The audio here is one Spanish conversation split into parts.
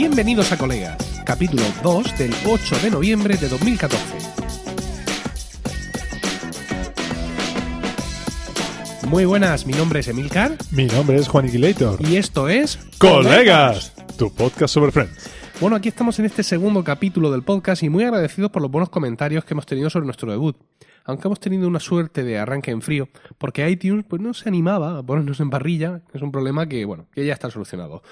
Bienvenidos a Colegas, capítulo 2 del 8 de noviembre de 2014. Muy buenas, mi nombre es Emilcar Mi nombre es Juan Iquilator. y esto es ¡Colegas! Tu podcast sobre Friends. Bueno, aquí estamos en este segundo capítulo del podcast y muy agradecidos por los buenos comentarios que hemos tenido sobre nuestro debut. Aunque hemos tenido una suerte de arranque en frío, porque iTunes pues no se animaba a ponernos en parrilla, es un problema que, bueno, que ya está solucionado.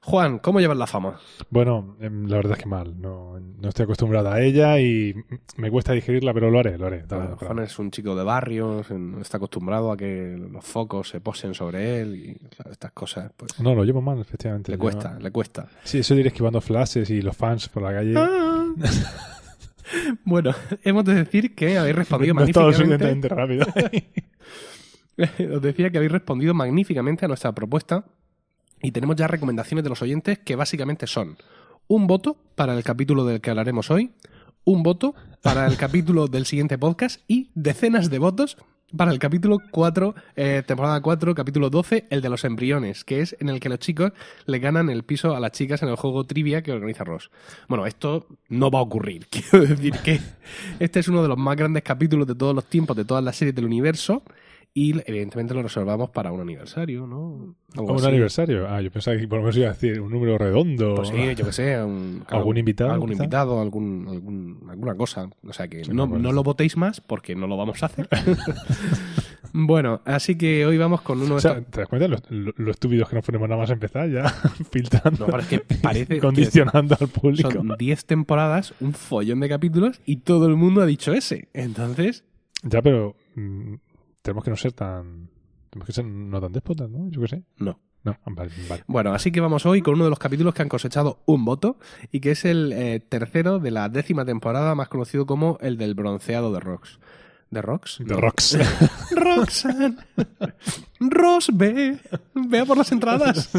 Juan, ¿cómo llevas la fama? Bueno, em, la verdad es que mal. No, no estoy acostumbrado a ella y me cuesta digerirla, pero lo haré, lo haré. tarde o Juan es un chico de barrios, está acostumbrado a que los focos se posen sobre él y claro, estas cosas, pues No, lo llevo mal, efectivamente. le cuesta, le cuesta. Sí, eso de ir esquivando flashes y los fans por la calle. Ah. bueno, hemos de decir que habéis respondido no magníficamente. rápido. Os decía que habéis respondido magníficamente a nuestra propuesta y tenemos ya recomendaciones de los oyentes que básicamente son un voto para el capítulo del que hablaremos hoy, un voto para el capítulo del siguiente podcast y decenas de votos para el capítulo 4, eh, temporada 4, capítulo 12, el de los embriones, que es en el que los chicos le ganan el piso a las chicas en el juego trivia que organiza Ross. Bueno, esto no va a ocurrir. Quiero decir que este es uno de los más grandes capítulos de todos los tiempos, de todas las series del universo. Y evidentemente lo reservamos para un aniversario, ¿no? Algo ¿Un así. aniversario? Ah, yo pensaba que por lo menos iba a decir un número redondo. Pues sí, yo que sé, un- ¿Algún invitado, Algún quizá? invitado, algún, algún- alguna cosa. O sea que Sí, no, no lo votéis más porque no lo vamos a hacer. bueno, así que hoy vamos con uno de O sea, estos- ¿te das cuenta lo, lo- lo estúpidos que nos ponemos nada más empezar ya? Filtrando. No, pero es que parece condicionando al público. son 10 temporadas, un follón de capítulos y todo el mundo ha dicho ese. Entonces, Ya, pero mm, tenemos que no ser tan. Tenemos que ser no tan déspotas, ¿no? Yo qué sé. no. No, vale, vale. Bueno, así que vamos hoy con uno de los capítulos que han cosechado un voto y que es el eh, tercero de la décima temporada, más conocido como el del bronceado de Rox. ¿De Rox? The Rocks. Roxanne. Ross, ve. Vea por las entradas.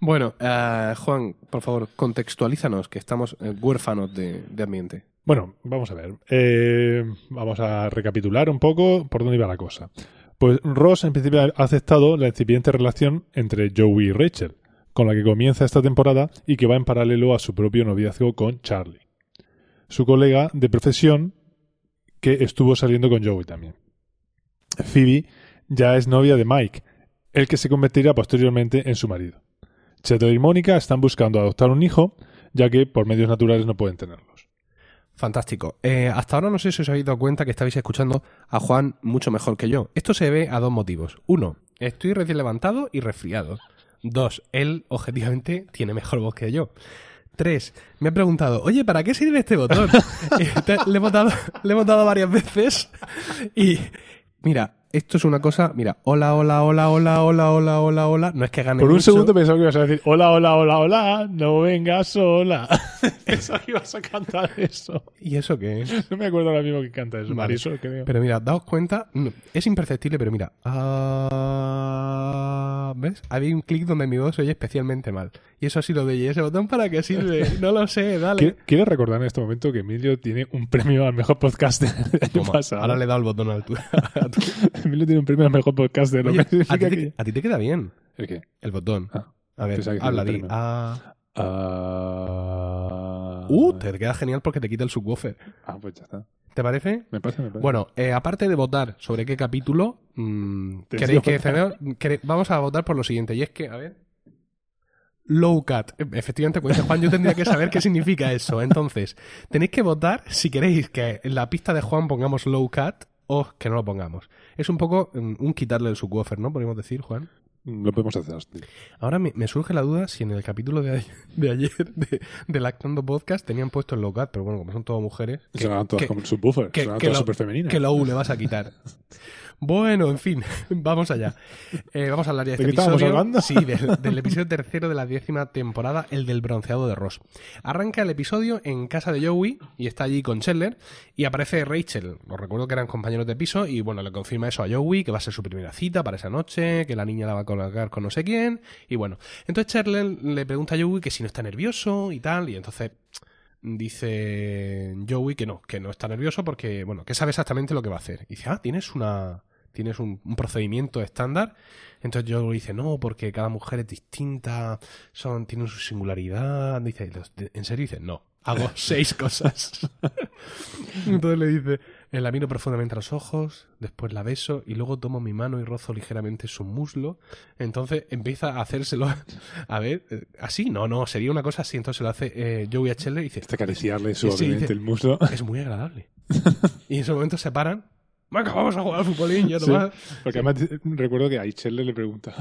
Bueno, eh, Juan, por favor, contextualízanos, que estamos eh, huérfanos de, de ambiente. Bueno, vamos a ver. Eh, vamos a recapitular un poco por dónde iba la cosa. Pues Ross en principio ha aceptado la incipiente relación entre Joey y Rachel, con la que comienza esta temporada y que va en paralelo a su propio noviazgo con Charlie, su colega de profesión que estuvo saliendo con Joey también. Phoebe ya es novia de Mike, el que se convertirá posteriormente en su marido. Chandler y Mónica están buscando adoptar un hijo, ya que por medios naturales no pueden tenerlos. Fantástico. Eh, hasta ahora no sé si os habéis dado cuenta que estabais escuchando a Juan mucho mejor que yo. Esto se debe a dos motivos. Uno, estoy recién levantado y resfriado. Dos, él objetivamente tiene mejor voz que yo. Tres, me ha preguntado, oye, ¿para qué sirve este botón? Te- le, he votado, le hemos dado varias veces y mira, esto es una cosa, mira, hola, hola, hola, hola, hola, hola, hola, hola. No es que gane Por un mucho. segundo pensaba que ibas a decir, hola, hola, hola, hola, no vengas sola. pensaba que ibas a cantar eso. ¿Y eso qué es? No me acuerdo ahora mismo que canta eso. Vale. Marisol, creo. Pero mira, daos cuenta, es imperceptible, pero mira. ah, ¿Ves? Había un clic donde mi voz se oye especialmente mal. Y eso ha sido de ¿y ese botón para qué sirve? No lo sé, dale. Qui- Quiero recordar en este momento que Emilio tiene un premio al mejor podcaster del año Toma, pasado. ahora le he dado el botón al tu. Emilio tiene un premio al mejor podcaster. Lo Oye, que significa a, ti te, que- a ti te queda bien ¿El qué? el botón. Ah, a ver, habla, di. ah. Ah, Uh, te queda genial porque te quita el subwoofer. Ah, pues ya está. ¿Te parece? Me parece, me parece. Bueno, eh, aparte de votar sobre qué capítulo, mm, queréis que vamos a votar por lo siguiente, y es que, a ver. Low cat. E- Efectivamente, dice Juan, yo tendría que saber qué significa eso. Entonces, tenéis que votar si queréis que en la pista de Juan pongamos low cat o que no lo pongamos. Es un poco mm, un quitarle el subwoofer, ¿no? Podríamos decir, Juan. Lo podemos hacer así. Ahora me, me surge la duda si en el capítulo de, ayer- de ayer de, de Lactando Podcast tenían puesto el low cat, pero bueno, como son todas mujeres. que- Sonaban todas que- como el subwoofer. que- Sonaban que todas lo- súper femeninas. ¿Qué low le vas a quitar? Bueno, en fin, vamos allá. Eh, vamos a hablar ya de ¿De este episodio. hablando? Sí, del, del episodio tercero de la décima temporada, el del bronceado de Ross. Arranca el episodio en casa de Joey y está allí con Chandler y aparece Rachel. Os recuerdo que eran compañeros de piso y bueno, le confirma eso a Joey, que va a ser su primera cita para esa noche, que la niña la va a colocar con no sé quién y bueno. Entonces Chandler le pregunta a Joey que si no está nervioso y tal y entonces dice Joey que no, que no está nervioso porque, bueno, que sabe exactamente lo que va a hacer. Y dice, ah, tienes una, tienes un, un procedimiento estándar. Entonces Joe dice, no, porque cada mujer es distinta, son, tienen su singularidad. Dice, ¿en serio? Dice, no, hago seis cosas. Entonces le dice, eh, la miro profundamente a los ojos, después la beso y luego tomo mi mano y rozo ligeramente su muslo. Entonces empieza a hacérselo. A ver, eh, así, no, no, sería una cosa así. Entonces lo hace eh, Joey a Chandler y dice: Hasta acariciarle suavemente el muslo. Es muy agradable. y en ese momento se paran. Venga, vamos a jugar al futbolín, ya nomás. porque además recuerdo que a Chandler le pregunta: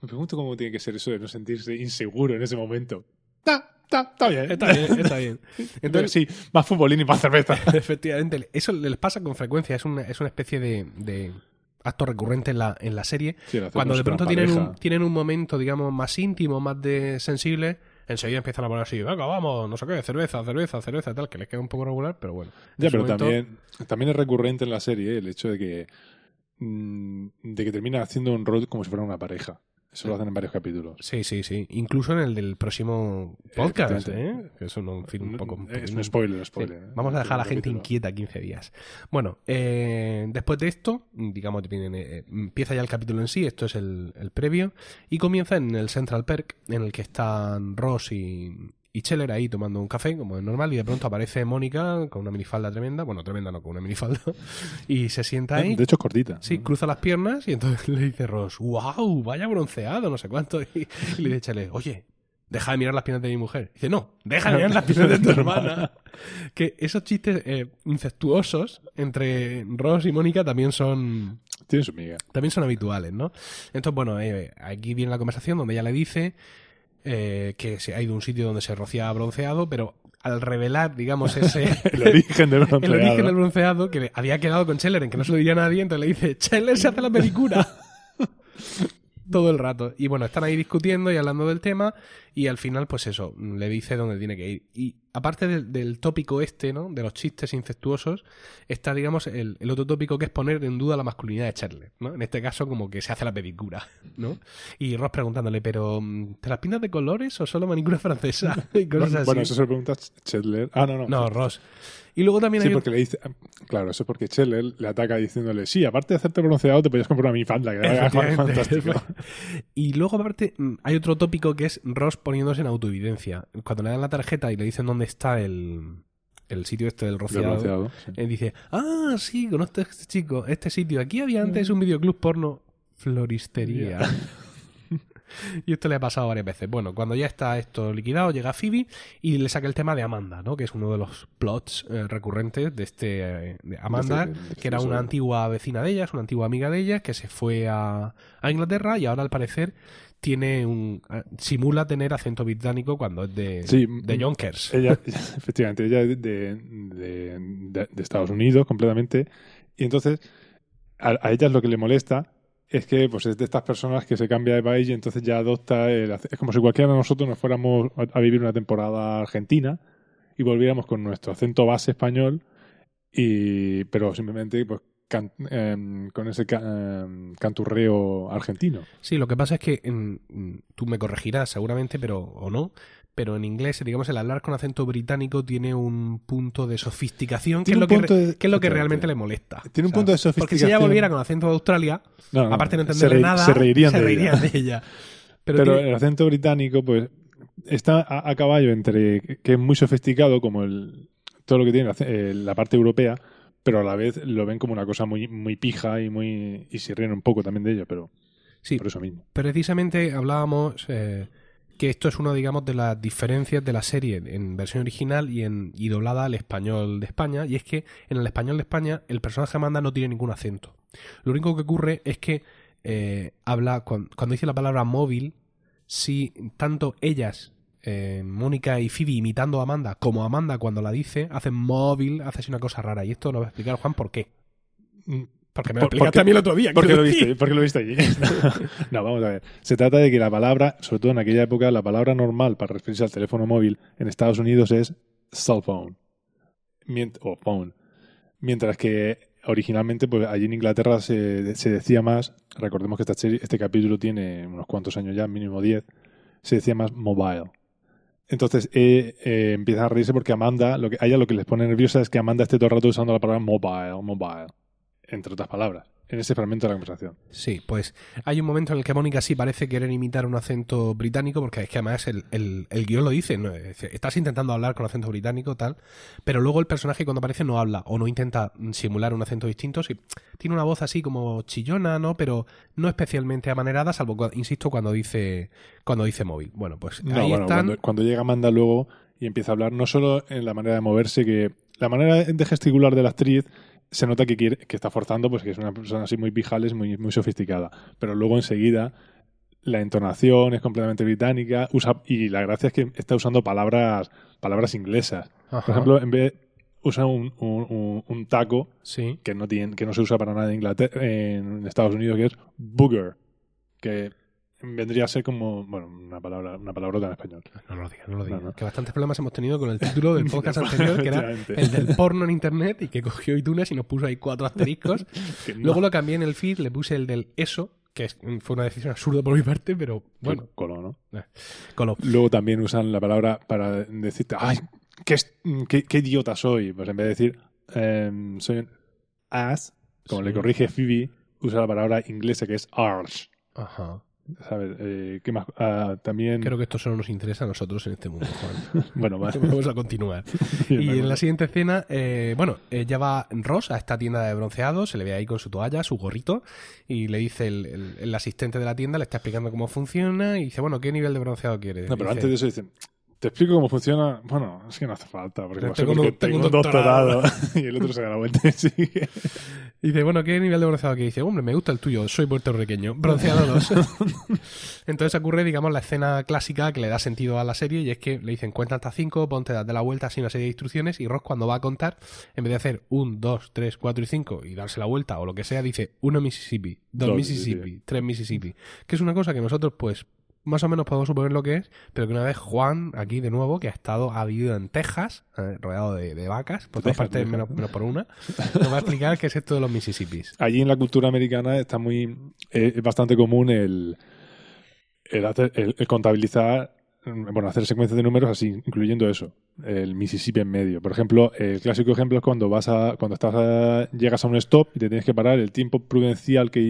Me pregunto cómo tiene que ser eso de no sentirse inseguro en ese momento. ¡Ta! Está, bien. Está bien, está bien. Entonces, sí, más futbolín y más cerveza. Efectivamente. Eso les pasa con frecuencia. Es una, es una especie de, de acto recurrente en la, en la serie. Cuando de pronto tienen un, tienen un momento, digamos, más íntimo, más de sensible, enseguida empiezan a poner así, venga, vamos, no sé qué, cerveza, cerveza, cerveza, tal, que les queda un poco regular, pero bueno. Ya, pero también, también es recurrente en la serie el hecho de que, mm, de que termina haciendo un rol como si fuera una pareja. Eso lo hacen en varios capítulos. Sí, sí, sí. Incluso en el del próximo podcast, ¿eh? Que eso no, fin, un poco... Es un spoiler, spoiler. ¿eh? Vamos a dejar a la gente inquieta 15 días. Bueno, eh, después de esto, digamos, eh, empieza ya el capítulo en sí, esto es el, el previo, y comienza en el Central Perk, en el que están Ross y, y Cheller ahí tomando un café, como es normal, y de pronto aparece Mónica con una minifalda tremenda, bueno, tremenda no, con una minifalda, y se sienta ahí. De hecho, cortita. Sí, cruza las piernas y entonces le dice Ross, wow, vaya bronceado, no sé cuánto, y, le dice Cheller, oye, deja de mirar las piernas de mi mujer. dice, no, deja de mirar las piernas de tu hermana. que esos chistes eh, incestuosos entre Ross y Mónica también son... Tienen su miga. También son habituales, ¿no? Entonces, bueno, eh, aquí viene la conversación donde ella le dice eh, que se ha ido a un sitio donde se rociaba bronceado, pero al revelar, digamos, ese... el origen del bronceado. El origen del bronceado, que había quedado con Scheller en que no se lo diría a nadie, entonces le dice, Scheller se hace la película. todo el rato. Y bueno, están ahí discutiendo y hablando del tema y al final, pues eso, le dice dónde tiene que ir. Y aparte del, tópico este, ¿no? De los chistes incestuosos, está, digamos, el, otro tópico que es poner en duda la masculinidad de Charlie, ¿no? En este caso, como que se hace la pedicura, ¿no? Y Ross preguntándole, pero ¿te las pintas de colores o solo manicura francesa? y cosas bueno, eso se lo pregunta Chandler. Ah, no, no. No, Ross. Y luego también sí, porque le dice, claro, eso es porque Cheller le ataca diciéndole, sí, aparte de hacerte bronceado, te podías comprar una minifalda, que era fantástico. y luego, aparte, mm, hay otro tópico que es Ross poniéndose en autoevidencia. Cuando le dan la tarjeta y le dicen dónde está el, el sitio este del rociado, él dice, ah, sí, conozco a este chico, este sitio. Aquí había antes un videoclub porno floristería. y esto le ha pasado varias veces. Bueno, cuando ya está esto liquidado, llega Phoebe y le saca el tema de Amanda, ¿no? Que es uno de los plots eh, recurrentes de este eh, Amanda, este que era una antigua vecina de ellas, una antigua amiga de ellas, que se fue a, a Inglaterra y ahora al parecer tiene un simula tener acento británico cuando es de, de Yonkers. Ella, efectivamente, ella es de, de, Estados Unidos completamente. Y entonces, a, a ella es lo que le molesta es que pues es de estas personas que se cambia de país y entonces ya adopta el, es como si cualquiera de nosotros nos fuéramos a, vivir una temporada argentina y volviéramos con nuestro acento base español y pero simplemente pues em, con ese em, canturreo argentino. Sí, lo que pasa es que tú me corregirás seguramente, pero o no, pero en inglés, digamos, el hablar con acento británico tiene un punto de sofisticación que es, lo que, es lo que realmente le molesta. Tiene un punto de sofisticación. Porque si ella volviera con acento de Australia, aparte de no entenderle nada, se reirían, de, ella. Pero, el acento británico, pues, está a, caballo entre que es muy sofisticado, como el, todo lo que tiene eh, la, parte europea, pero a la vez lo ven como una cosa muy, muy pija y muy y se ríen un poco también de ella, pero sí, por eso mismo. Precisamente hablábamos... Eh, que esto es una, digamos, de las diferencias de la serie en versión original y, en, y doblada al español de España, y es que en el español de España el personaje Amanda no tiene ningún acento. Lo único que ocurre es que eh, habla, cuando, dice la palabra móvil, si tanto ellas, eh, Mónica y Phoebe imitando a Amanda, como Amanda cuando la dice, hacen móvil, hace una cosa rara, y esto lo va a explicar Juan por qué. Porque me lo explicaste a mí el otro día. Porque lo, viste, porque lo viste allí. no, vamos a ver. Se trata de que la palabra, sobre todo en aquella época, la palabra normal para referirse al teléfono móvil en Estados Unidos es cell phone. o phone. Mientras que originalmente, pues allí en Inglaterra se, decía más, recordemos que esta este capítulo tiene unos cuantos años ya, mínimo 10, se decía más mobile. Entonces eh, eh, empiezan a reírse porque Amanda, lo que, a ella lo que les pone nerviosa es que Amanda esté todo el rato usando la palabra mobile, mobile entre otras palabras. en ese fragmento de la conversación. Sí, pues hay un momento en el que Mónica sí parece querer imitar un acento británico, porque es que además el, el, el guion lo dice, ¿no? Estás intentando hablar con acento británico, tal, pero luego el personaje cuando aparece no habla o no intenta simular un acento distinto, sí, tiene una voz así como chillona, ¿no? Pero no especialmente amanerada, salvo, insisto, cuando dice cuando dice móvil. Bueno, pues No, ahí bueno, están... cuando, cuando llega Amanda luego y empieza a hablar, no solo en la manera de moverse, que la manera de gesticular de la actriz se nota que quiere, que está forzando, pues que es una persona así muy pijales, muy, muy sofisticada. Pero luego enseguida la entonación es completamente británica, usa, y la gracia es que está usando palabras, palabras inglesas. Ajá, Por ejemplo, en vez usa un, un- un- un taco sí. que no tiene, que no se usa para nada en Inglaterra, en Estados Unidos, que es booger, que vendría a ser como, bueno, una palabra, una palabrota en español. No lo digas, no lo digas. No, no. Que bastantes problemas hemos tenido con el título del podcast anterior, que era el del porno en internet y que cogió iTunes y nos puso ahí cuatro asteriscos. Que Luego lo cambié en el feed, le puse el del eso, que fue una decisión absurda por mi parte, pero bueno, Colo, ¿no? coló. Luego también usan la palabra para decirte, ¡ay, qué, qué, qué idiota soy! Pues en vez de decir, em, soy un ass, como Sí. le corrige Phoebe, usa la palabra inglesa que es arse. Ajá. ¿Sabes? Eh, ¿Qué más? Ah, también. Creo que esto solo nos interesa a nosotros en este mundo, Juan. Bueno. Vamos a continuar. Y en la siguiente escena, eh, bueno, ella va Ross a esta tienda de bronceado, se le ve ahí con su toalla, su gorrito, y le dice el, el- el asistente de la tienda, le está explicando cómo funciona, y dice, bueno, ¿qué nivel de bronceado quieres? No, pero Dice, antes de eso dicen, te explico cómo funciona. Bueno, es que no hace falta, porque, sé tengo un- porque tengo un doctorado. y el otro se da la vuelta y sigue. Dice, bueno, ¿qué nivel de bronceado que dice? Hombre, me gusta el tuyo, soy puertorriqueño. Bronceado 2. Entonces ocurre, digamos, la escena clásica que le da sentido a la serie y es que le dicen, cuenta hasta 5, ponte, date la vuelta, así una serie de instrucciones y Ross cuando va a contar, en vez de hacer 1, 2, 3, 4 y 5 y darse la vuelta o lo que sea, dice 1 Mississippi, 2 Dos Mississippi, Mississippi. 3 Mississippi. Que es una cosa que nosotros, pues, más o menos podemos suponer lo que es, pero que una vez Juan, aquí de nuevo, que ha estado, ha vivido en Texas, eh, rodeado de, de vacas, por todas partes, menos, menos por una, nos va a explicar qué es esto de los Mississippis. Allí en la cultura americana está muy. eh, es bastante común el. El, hacer- el- el contabilizar. mm, Bueno, hacer secuencias de números así, incluyendo eso. El Mississippi en medio. Por ejemplo, el clásico ejemplo es cuando vas a. Cuando estás a- llegas a un stop y te tienes que parar, el tiempo prudencial que,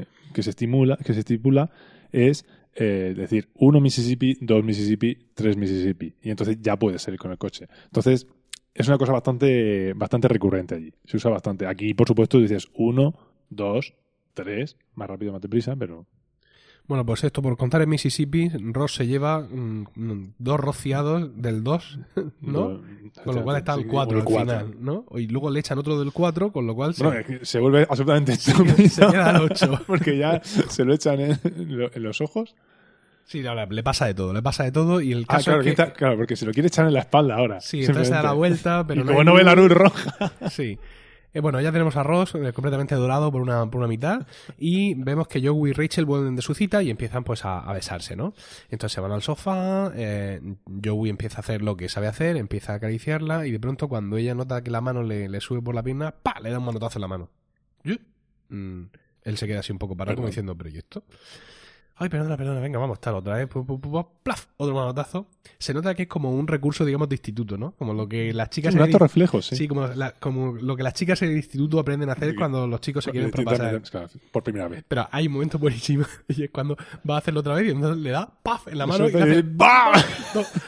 eh, que se estimula, que se estipula, es eh, decir, uno Mississippi, dos Mississippi, tres Mississippi. Y entonces ya puedes salir con el coche. Entonces, es una cosa bastante, bastante recurrente allí. Se usa bastante. Aquí, por supuesto, dices uno, dos, tres, más rápido, más deprisa, pero Bueno, pues esto por contar en Mississippi, Ross se lleva mm, dos rociados del 2, ¿no? Con lo cual está el Sí, 4 el al cuatro. final, ¿no? Y luego le echan otro del 4, con lo cual se, Bueno, se vuelve absolutamente se estúpido, queda al 8. porque ya se lo echan en, lo- en los ojos. Sí, ahora, le pasa de todo, le pasa de todo y el Ah, caso claro, es que... está- claro, porque se lo quiere echar en la espalda ahora. Sí, entonces se da la vuelta, pero y no como no ve la luz roja. Sí. Eh, bueno, ya tenemos a Ross eh, completamente dorado por una, por una mitad y vemos que Joey y Rachel vuelven de su cita y empiezan pues a, a besarse, ¿no? Entonces se van al sofá, eh, Joey empieza a hacer lo que sabe hacer, empieza a acariciarla y de pronto cuando ella nota que la mano le, le sube por la pierna, ¡pa! le da un manotazo en la mano. ¿Yo? Mm, él se queda así un poco parado como diciendo, pero ¿y esto? Ay, perdona, perdona, venga, vamos, tal, otra vez, pu, pu, pu, pu, plaf, otro manotazo. Se nota que es como un recurso, digamos, de instituto, ¿no? Como lo que las chicas... un reflejo, sí. Sí, como, la- como lo que las chicas en el instituto aprenden a hacer Sí. cuando los chicos se quieren propasar. por primera vez. Pero hay un momento buenísimo y es cuando va a hacerlo otra vez y entonces le da ¡paf! en la mano y hace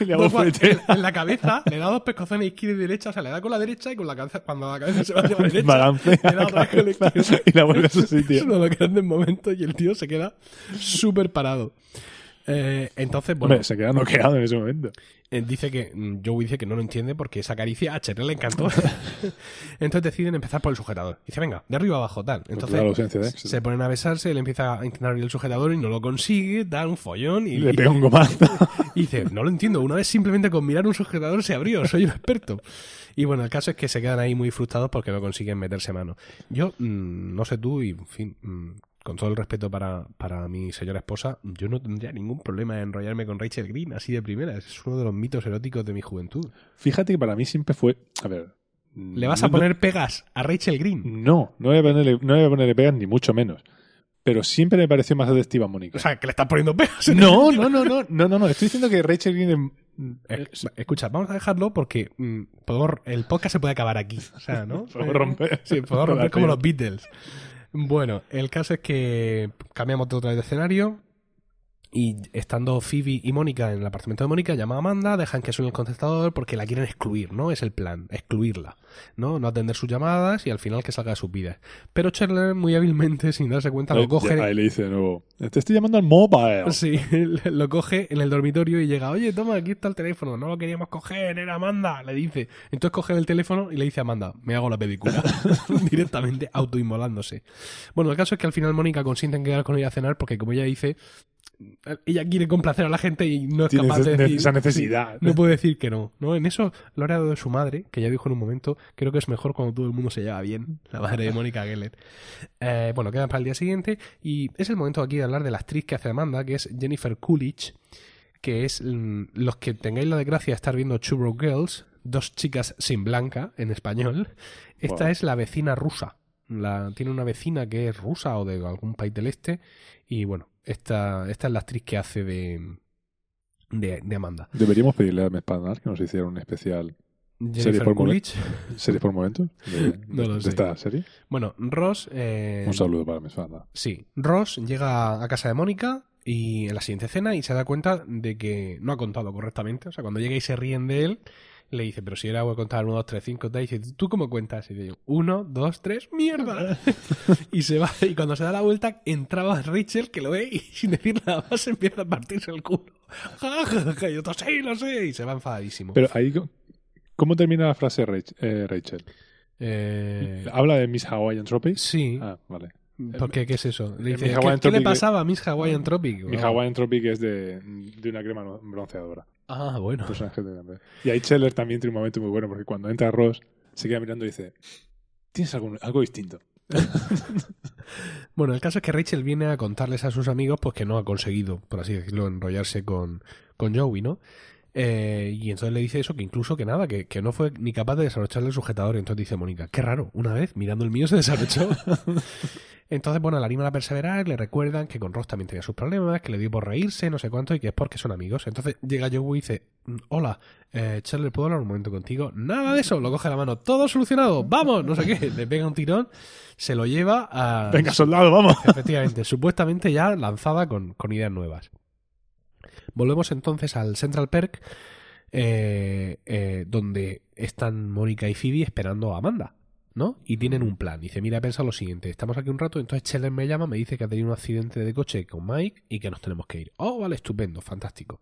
le hago en, en la cabeza, le da dos pescozones izquierda y derecha, o sea, le da con la derecha y con la cabeza, cuando la cabeza se va hacia la derecha, Balancea le da la otra vez con la cabeza izquierda. y la vuelve a su Es uno de los grandes momentos y el tío se queda súper parado. Eh, entonces, bueno, Hombre, se queda noqueado en ese momento. eh, dice que mm, Joey dice que no lo entiende porque esa caricia a Cheryl le encantó. Entonces deciden empezar por el sujetador. Dice, venga, de arriba abajo, tal. Entonces de éxito. se ponen a besarse, él empieza a intentar abrir el sujetador y no lo consigue, da un follón y, Le pega un gomazo. y dice, no lo entiendo, una vez simplemente con mirar un sujetador se abrió, soy un experto. Y bueno, el caso es que se quedan ahí muy frustrados porque no consiguen meterse mano. Yo, mm, no sé tú, y en fin, mm, con todo el respeto para, para mi señora esposa, yo no tendría ningún problema en enrollarme con Rachel Green así de primera. Es uno de los mitos eróticos de mi juventud. Fíjate que para mí siempre fue. A ver. ¿Le vas a poner pegas a Rachel Green? No, no voy a ponerle, no voy a ponerle pegas ni mucho menos. Pero siempre me pareció más atractiva Mónica. O sea, que le están poniendo pegas. no, no, no, no, no, no, no. Estoy diciendo que Rachel Green es- Escucha, vamos a dejarlo porque mm, podemos- el podcast se puede acabar aquí. O sea, ¿no? Podemos romper. Sí, podemos romper como los Beatles. Bueno, el caso es que cambiamos de otra vez de escenario. Y estando Phoebe y Mónica en el apartamento de Mónica, llama a Amanda, dejan que suene el contestador porque la quieren excluir, ¿no? Es el plan, excluirla, ¿no? No atender sus llamadas y al final que salga de sus vidas. Pero Chandler, muy hábilmente, sin darse cuenta, lo coge. Ahí le dice de nuevo: Te estoy llamando al mobile. Sí, lo coge en el dormitorio y llega: Oye, toma, aquí está el teléfono. No lo queríamos coger, era Amanda, le dice. Entonces coge el teléfono y le dice a Amanda: Me hago la película. Directamente autoinmolándose. Bueno, el caso es que al final Mónica consiente en quedar con ella a cenar porque, como ella dice, ella quiere complacer a la gente y no es capaz de decir, esa necesidad. No puede decir que no, no. En eso lo ha dado de su madre, que ya dijo en un momento, creo que es mejor cuando todo el mundo se lleva bien, la madre de Mónica Geller. Eh, bueno, quedan para el día siguiente y es el momento aquí de hablar de la actriz que hace Amanda, que es Jennifer Coolidge, que es mm, los que tengáis la desgracia de estar viendo Churro Girls, dos chicas sin blanca en español. Esta es la vecina rusa. La, tiene una vecina que es rusa o de algún país del este y bueno, esta, esta es la actriz que hace de, de, Amanda. Deberíamos pedirle a Mespanar que nos hiciera un especial serie por, serie por momentos de, no lo de esta serie. Bueno, Ross... Eh, un saludo para Mespanar. Sí, Ross llega a casa de Mónica y en la siguiente escena y se da cuenta de que no ha contado correctamente. O sea, cuando llega y se ríen de él, le dice, pero si era voy a contar 1, 2, 3, 5, tal. Y dice, ¿tú cómo cuentas? Y dice, 1, 2, 3, ¡mierda! y se va. Y cuando se da la vuelta, entraba Rachel, que lo ve, y sin decir nada más empieza a partirse el culo. y otro, sí, lo sé. Y se va enfadadísimo. Pero ahí, ¿cómo termina la frase eh, Rachel? Eh... ¿Habla de Miss Hawaiian Tropic? Sí. Ah, vale. ¿Por qué? ¿Qué es eso? Le dice, ¿qué, ¿qué, le pasaba a Miss Hawaiian Tropic? Miss Hawaiian Tropic es de, de una crema bronceadora. Ah, bueno. Y ahí Scheller también tiene un momento muy bueno porque cuando entra Ross se queda mirando y dice: Tienes algo, algo distinto. bueno, el caso es que Rachel viene a contarles a sus amigos pues que no ha conseguido, por así decirlo, enrollarse con, con Joey, ¿no? Eh, y entonces le dice eso, que incluso que nada, que, que no fue ni capaz de desabrocharle el sujetador. Y entonces dice Mónica, qué raro, una vez mirando el mío se desabrochó. entonces, bueno, la anima a perseverar, le recuerdan que con Ross también tenía sus problemas, que le dio por reírse, no sé cuánto, y que es porque son amigos. Entonces llega Joey y dice, mm, hola, eh, Charlie, ¿puedo hablar un momento contigo? Nada de eso, lo coge la mano, todo solucionado, vamos, no sé qué, le pega un tirón, se lo lleva a... Venga, soldado, vamos. Efectivamente, supuestamente ya lanzada con, con ideas nuevas. Volvemos entonces al Central Perk, eh, eh, donde están Mónica y Phoebe esperando a Amanda, ¿no? Y tienen un plan. Dice, mira, pensa lo siguiente, estamos aquí un rato, entonces Scheller me llama, me dice que ha tenido un accidente de coche con Mike y que nos tenemos que ir. Oh, vale, estupendo, fantástico.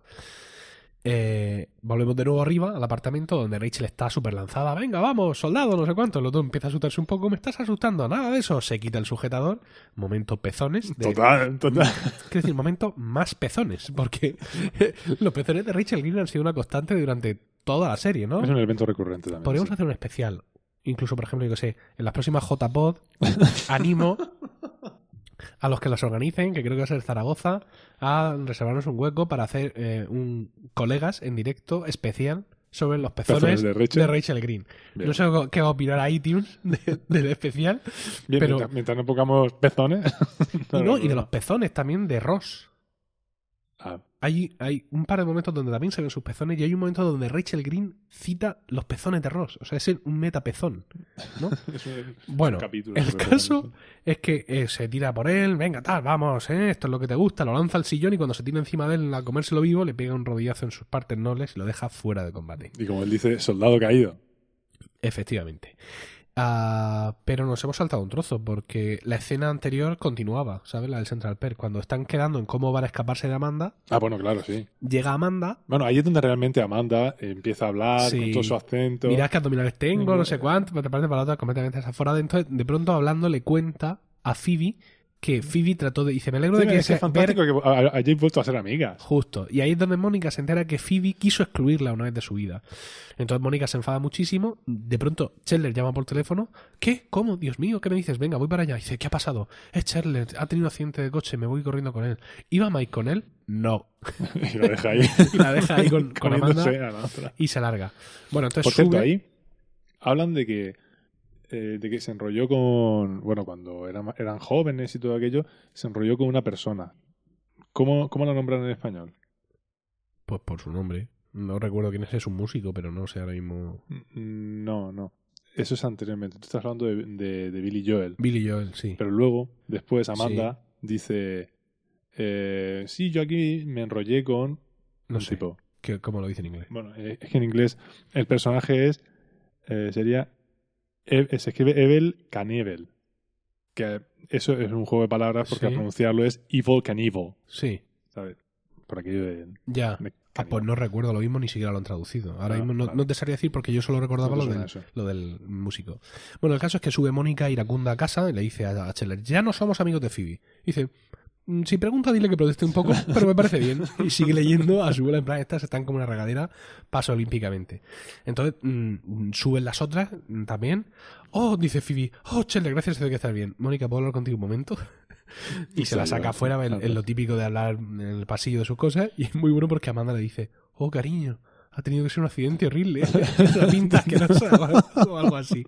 Eh, volvemos de nuevo arriba al apartamento donde Rachel está súper lanzada. Venga, vamos, soldado, no sé cuánto. El otro empieza a asustarse un poco. Me estás asustando. Nada de eso. Se quita el sujetador. Momento pezones. Total, total. Quiero decir, momento más pezones. Porque los pezones de Rachel Green han sido una constante durante toda la serie, ¿no? Es un evento recurrente también. Podríamos hacer un especial. Incluso, por ejemplo, yo que sé, en las próximas JPod, animo a los que las organicen, que creo que va a ser Zaragoza, a reservarnos un hueco para hacer eh, un colegas en directo especial sobre los pezones, de, Rachel. Green. No sé qué va a opinar a iTunes del especial. pero... mientras, no pongamos pezones. y de los pezones también de Ross. Ah. Hay, hay un par de momentos donde también se ven sus pezones y hay un momento donde Rachel Green cita los pezones de Ross. O sea, es un metapezón. ¿no? bueno, el caso es que eh, se tira por él, venga, tal, vamos, eh, esto es lo que te gusta, lo lanza al sillón y cuando se tira encima de él a comérselo vivo, le pega un rodillazo en sus partes nobles y lo deja fuera de combate. Y como él dice, soldado caído. Efectivamente. Ah, pero nos hemos saltado un trozo porque la escena anterior continuaba, ¿sabes? La del Central Perk. Cuando están quedando en cómo van a escaparse de Amanda. Ah, bueno, claro, sí. Llega Amanda. Bueno, ahí es donde realmente Amanda empieza a hablar con todo su acento. Mirad qué abdominales tengo, no sé cuánto, te parece para la otra completamente desaforada. Entonces, de pronto hablando, le cuenta a Phoebe que Phoebe trató de. Dice, me alegro de que. Es fantástico que hayáis vuelto a ser amigas. Justo. Y ahí es donde Mónica se entera que Phoebe quiso excluirla una vez de su vida. Entonces Mónica se enfada muchísimo. De pronto, Chandler llama por teléfono. ¿Qué? ¿Cómo? Dios mío, ¿qué me dices? Venga, voy para allá. dice, ¿qué ha pasado? Es Chandler, ha tenido un accidente de coche, me voy corriendo con él. ¿Iba Mike con él? No. y lo deja ahí. y la deja ahí con, con Amanda. Y se larga. Bueno, entonces. Por ahí hablan de que eh, de que se enrolló con, bueno, cuando eran, eran jóvenes y todo aquello, se enrolló con una persona. ¿Cómo, cómo la nombran en español? Pues por su nombre. No recuerdo quién es, es un músico, pero no sé ahora mismo. Mm, no, no. eso es anteriormente. Tú estás hablando de, de, de Billy Joel. Billy Joel, sí. Pero luego, después, Amanda dice: eh, Sí, yo aquí me enrollé con. No un sé. tipo. ¿Cómo lo dice en inglés? Bueno, eh, es que en inglés el personaje es. eh, sería. E- se escribe Evel Knievel. Que eso es un juego de palabras porque Sí. a pronunciarlo es Evil Knievel. Sí, ¿Sabes? Por aquello de. ya. de Ah, pues no recuerdo lo mismo, ni siquiera lo han traducido. Ahora Ah, mismo no, te sabría decir porque yo solo recordaba No lo del, lo del músico. Bueno, el caso es que sube Mónica iracunda a casa y le dice a, Scheller, ya no somos amigos de Phoebe. Dice, "Mm, si pregunta dile que proteste un poco, pero me parece bien. Y sigue leyendo a su bola en plan, estas están como una regadera, pasa olímpicamente. Entonces, mm, suben las otras mm, también. Oh, dice Phoebe, oh, Scheller, gracias, sé que estás bien. Mónica, ¿puedo hablar contigo un momento? y se la saca afuera en, en lo típico de hablar en el pasillo de sus cosas. Y es muy bueno porque Amanda le dice, oh, cariño, ha tenido que ser un accidente horrible. La pinta asquerosa o algo- o algo así.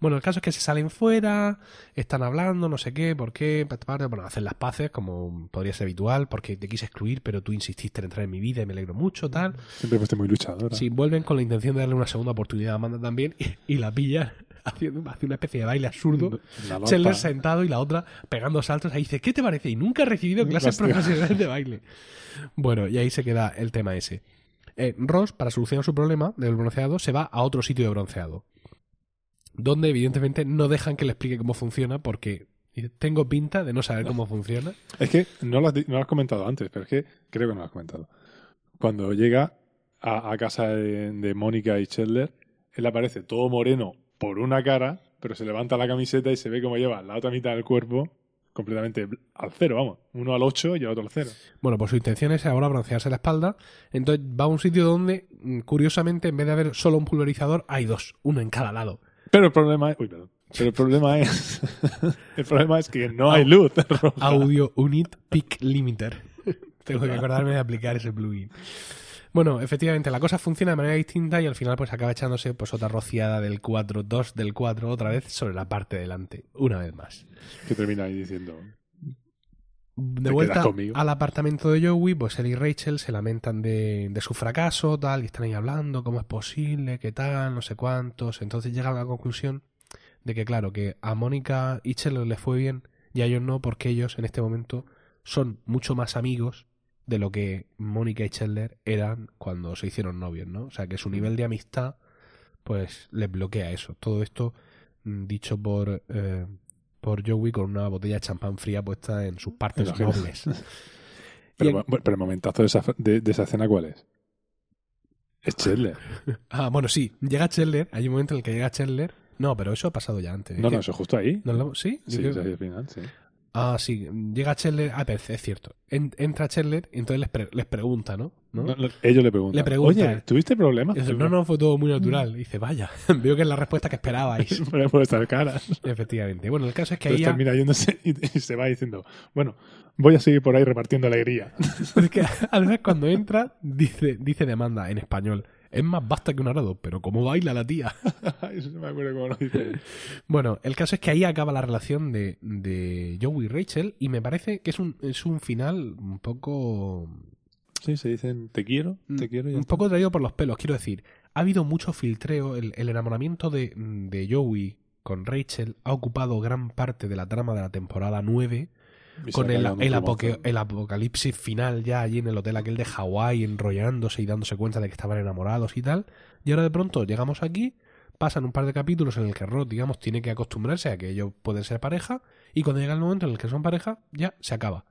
Bueno, el caso es que se salen fuera, están hablando, no sé qué, por qué, bueno, hacen las paces, como podría ser habitual, porque te quise excluir, pero tú insististe en entrar en mi vida y me alegro mucho, tal. Siempre fuiste muy luchadora. Sí, vuelven con la intención de darle una segunda oportunidad a Amanda también y, y la pillan haciendo hace una especie de baile absurdo. Chandler sentado y la otra pegando saltos. Ahí dice, ¿qué te parece? Y nunca he recibido clases Hostia. profesionales de baile. Bueno, y ahí se queda el tema ese. Eh, Ross, para solucionar su problema del bronceado, se va a otro sitio de bronceado. Donde, evidentemente, no dejan que le explique cómo funciona porque tengo pinta de no saber cómo funciona. Es que no lo, has, comentado antes, pero es que creo que no lo has comentado. Cuando llega a, casa de, de Mónica y Chandler, él aparece todo moreno por una cara, pero se levanta la camiseta y se ve como lleva la otra mitad del cuerpo completamente al cero, vamos. Uno al 8 y el otro al cero. Bueno, pues su intención es ahora broncearse la espalda. Entonces va a un sitio donde, mm, curiosamente, en vez de haber solo un pulverizador, hay dos, uno en cada lado. Pero el problema es... Uy, perdón. Pero el problema es... el problema es que no hay luz roja. Audio Unit Peak Limiter. Tengo que acordarme de aplicar ese plugin. Bueno, efectivamente, la cosa funciona de manera distinta y al final pues acaba echándose pues otra rociada del 4, 2 del 4 otra vez sobre la parte de delante, una vez más. Que termina ahí diciendo... De vuelta al apartamento de Joey, pues él y Rachel se lamentan de, de su fracaso, tal, y están ahí hablando, cómo es posible, qué tal, no sé cuántos. Entonces llegan a la conclusión de que, claro, que a Mónica y Chandler les fue bien y a ellos no, porque ellos en este momento son mucho más amigos de lo que Mónica y Chandler eran cuando se hicieron novios, ¿no? O sea, que su nivel de amistad, pues les bloquea eso. Todo esto mm, dicho por, eh, por Joey con una botella de champán fría puesta en sus partes los nobles. Pero, el momentazo de esa, de, de esa escena, ¿cuál es? Es Chandler. Ah, bueno, sí, llega Chandler, hay un momento en el que llega Chandler. No, pero eso ha pasado ya antes. No, no, que- eso es justo ahí. ¿no lo- ¿Sí? Yo Sí, creo- es ahí al final, sí. Ah, sí, llega Chandler. Ah, pero es cierto. En- entra Chandler y entonces les, pre- les pregunta, ¿no? ¿No? No, no, ellos le preguntan. Le preguntan. Oye, ¿tuviste problemas? Dice, no, no, fue todo muy natural. Y dice, vaya, veo que es la respuesta que esperabais. por estas caras. Efectivamente. Bueno, el caso es que Entonces ella. termina yéndose y, y se va diciendo, bueno, voy a seguir por ahí repartiendo alegría. Es que además cuando entra, dice, dice demanda en español. Es más basta que un arado, pero ¿cómo baila la tía? Eso no me acuerdo cómo lo dice. Bueno, el caso es que ahí acaba la relación de, de Joey y Rachel y me parece que es un, es un final un poco... Sí, se dicen, te quiero, te quiero. y Mm, un poco traído por los pelos, quiero decir. Ha habido mucho filtreo, el, el enamoramiento de, de Joey con Rachel ha ocupado gran parte de la trama de la temporada 9 Y con apoque- el apocalipsis final ya allí en el hotel aquel de Hawái, enrollándose y dándose cuenta de que estaban enamorados y tal. Y ahora de pronto llegamos aquí, pasan un par de capítulos en el que Rod, digamos, tiene que acostumbrarse a que ellos pueden ser pareja, y cuando llega el momento en el que son pareja, ya se acaba.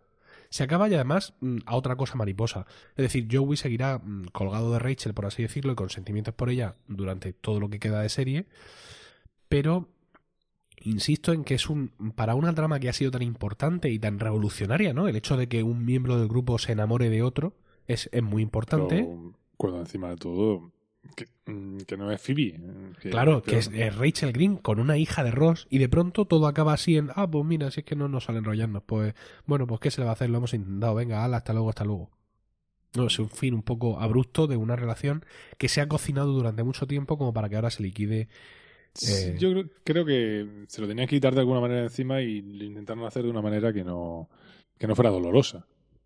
Se acaba y además mm, a otra cosa mariposa. Es decir, Joey seguirá mm, colgado de Rachel, por así decirlo, y con sentimientos por ella durante todo lo que queda de serie, pero insisto en que es un para una trama que ha sido tan importante y tan revolucionaria, ¿no? El hecho de que un miembro del grupo se enamore de otro es, es muy importante. Pero, cuando encima de todo, que, mm, que no es Phoebe. eh, que- Claro, que es, es Rachel Green con una hija de Ross y de pronto todo acaba así en, ah, pues mira, si es que no nos sale enrollarnos, pues bueno, pues qué se le va a hacer, lo hemos intentado, venga, ala, hasta luego, hasta luego. No, es un fin un poco abrupto de una relación que se ha cocinado durante mucho tiempo como para que ahora se liquide. Eh, Yo creo, creo que se lo tenían que quitar de alguna manera encima y lo intentaron hacer de una manera que no, que no fuera dolorosa.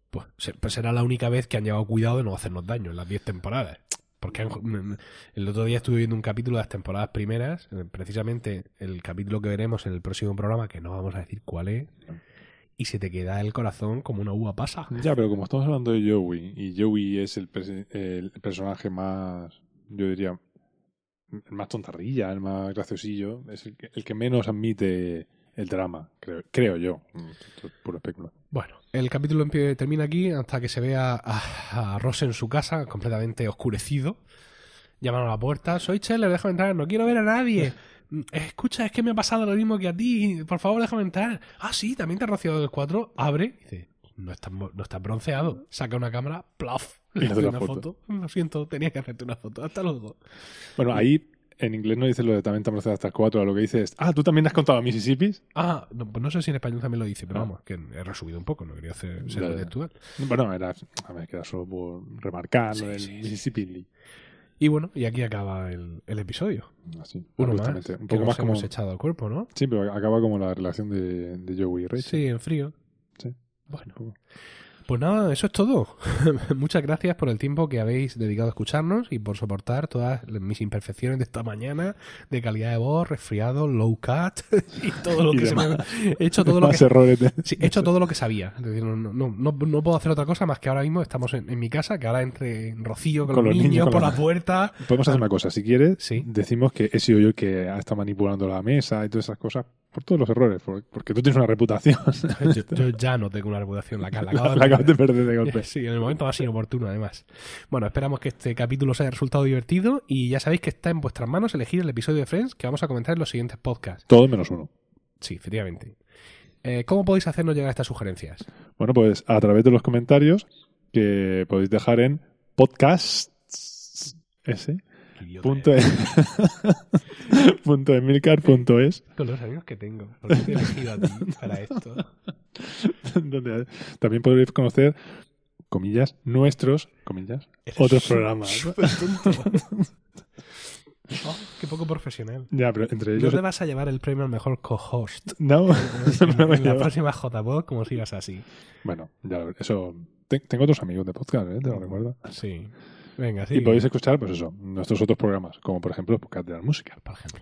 Pues, pues será la única vez que han llevado cuidado de no hacernos daño en las 10 temporadas. Porque han- el otro día estuve viendo un capítulo de las temporadas primeras, eh, precisamente el capítulo que veremos en el próximo programa, que no vamos a decir cuál es, y se te queda el corazón como una uva pasa. Ya, pero como estamos hablando de Joey, y Joey es el personaje más, yo diría, el más tontarrilla, el más graciosillo, es el que, el que menos admite el drama, creo, creo yo. Mm, esto es puro especulo. Bueno, el capítulo termina aquí hasta que se ve a, a, a Ross en su casa, completamente oscurecido. Llaman a la puerta, soy Scheller, déjame entrar, no quiero ver a nadie. "Mm, Escucha, es que me ha pasado lo mismo que a ti, por favor déjame entrar. Ah, sí, también te has rociado el 4, abre. Dice, no estás, no estás bronceado. Saca una cámara, plaf, Una foto. foto. Lo siento, tenía que hacerte una foto. Hasta luego. Bueno, ahí en inglés no dice lo de también te hasta el 4, lo que dice es, ah, tú también has contado a Mississippi. Ah, no, pues no sé si en español también lo dice, pero Ah. vamos, que he resumido un poco, no quería hacer ser intelectual. Bueno, era, a ver, queda solo por remarcar Sí, del sí, sí. Mississippi. Y bueno, y aquí acaba el, el episodio. Así, Uno más. Un que poco nos más como... hemos echado al cuerpo, ¿no? Sí, pero acaba como la relación de, de Joey y Rachel. Sí, en frío. Sí. Bueno. Pues nada, eso es todo. Muchas gracias por el tiempo que habéis dedicado a escucharnos y por soportar todas mis imperfecciones de esta mañana, de calidad de voz, resfriado, low cut y todo lo Y que se me demás. he hecho todo lo que Sí, he hecho todo lo que sabía. Es decir, no, no, no, no puedo hacer otra cosa más que ahora mismo estamos en, en mi casa, que ahora entre Rocío con, Con los los niños, por la- la puerta. Podemos hacer una cosa, si quieres, Sí. decimos que he sido yo el que ha estado manipulando la mesa y todas esas cosas por todos los errores, por- porque tú tienes una reputación. Yo, yo ya no tengo una reputación, la, la, la, acabo de la acabas de perder. de golpe. Sí, en el momento más inoportuno, además. Bueno, esperamos que este capítulo os haya resultado divertido y ya sabéis que está en vuestras manos elegir el episodio de Friends que vamos a comentar en los siguientes podcasts. Todo menos uno. Sí, efectivamente. Eh, ¿Cómo podéis hacernos llegar estas sugerencias? Bueno, pues a través de los comentarios que podéis dejar en podcast s punto e- punto emilcar punto es, Con los amigos que tengo. ¿Por qué te he elegido a ti para esto? donde también podréis conocer comillas nuestros comillas Eres otros su- programas súper tonto. Oh, qué poco profesional. ya pero entre No ellos te vas a llevar el premio al mejor co-host. no, En, no me en la próxima JPod, como sigas así. bueno ya eso te- tengo otros amigos de podcast ¿eh? te lo recuerdo Sí. Venga, sí. y podéis escuchar pues eso nuestros otros programas como por ejemplo podcast de la música Por ejemplo.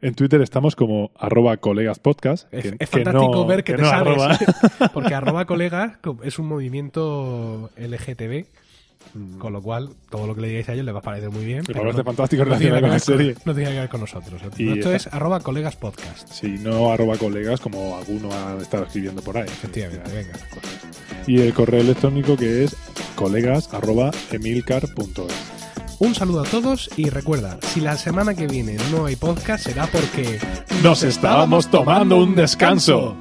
en Twitter estamos como arroba colegas podcast Es, que- es que fantástico no- ver que, te no arroba. Porque arroba colegas co- es un movimiento LGTB, Mm. con lo cual todo lo que le digáis a ellos les va a parecer muy bien. Me pero no, fantástico no tiene con la serie. no tiene que ver con nosotros. Y Esto es arroba colegas podcast. Sí, no arroba colegas como alguno ha estado escribiendo por ahí. Efectivamente, venga. Y el correo electrónico que es colegas arroba emilcar.es. Un saludo a todos y recuerda, si la semana que viene no hay podcast será porque Nos estábamos tomando un descanso.